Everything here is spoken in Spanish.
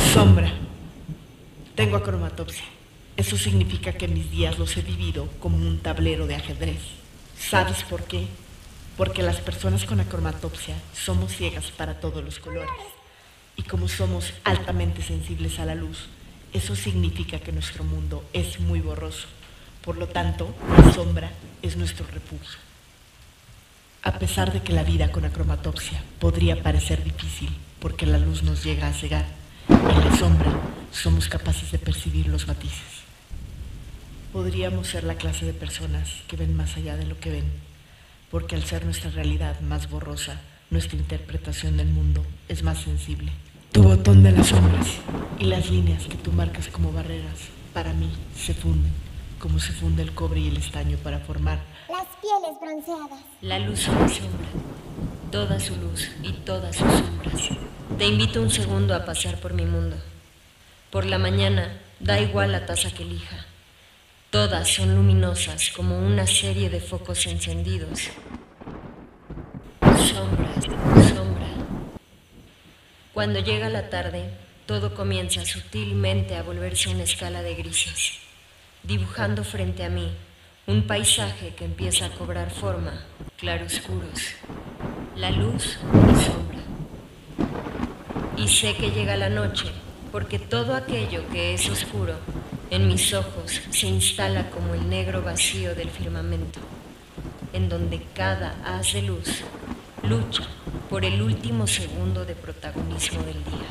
Sombra. Tengo acromatopsia. Eso significa que mis días los he vivido como un tablero de ajedrez. ¿Sabes por qué? Porque las personas con acromatopsia somos ciegas para todos los colores. Y como somos altamente sensibles a la luz, eso significa que nuestro mundo es muy borroso. Por lo tanto, la sombra es nuestro refugio. A pesar de que la vida con acromatopsia podría parecer difícil porque la luz nos llega a cegar, en la sombra somos capaces de percibir los matices. Podríamos ser la clase de personas que ven más allá de lo que ven, porque al ser nuestra realidad más borrosa, nuestra interpretación del mundo es más sensible. Tu botón de las sombras y las líneas que tú marcas como barreras, para mí, se funden, como se funde el cobre y el estaño para formar las pieles bronceadas. La luz y la sombra, toda su luz y todas sus sombras. Te invito un segundo a pasar por mi mundo. Por la mañana, da igual la taza que elija. Todas son luminosas como una serie de focos encendidos. Sombras, sombra. Cuando llega la tarde, todo comienza sutilmente a volverse una escala de grises, dibujando frente a mí un paisaje que empieza a cobrar forma, claroscuros, la luz y sombra. Y sé que llega la noche porque todo aquello que es oscuro en mis ojos se instala como el negro vacío del firmamento, en donde cada haz de luz lucha por el último segundo de protagonismo del día.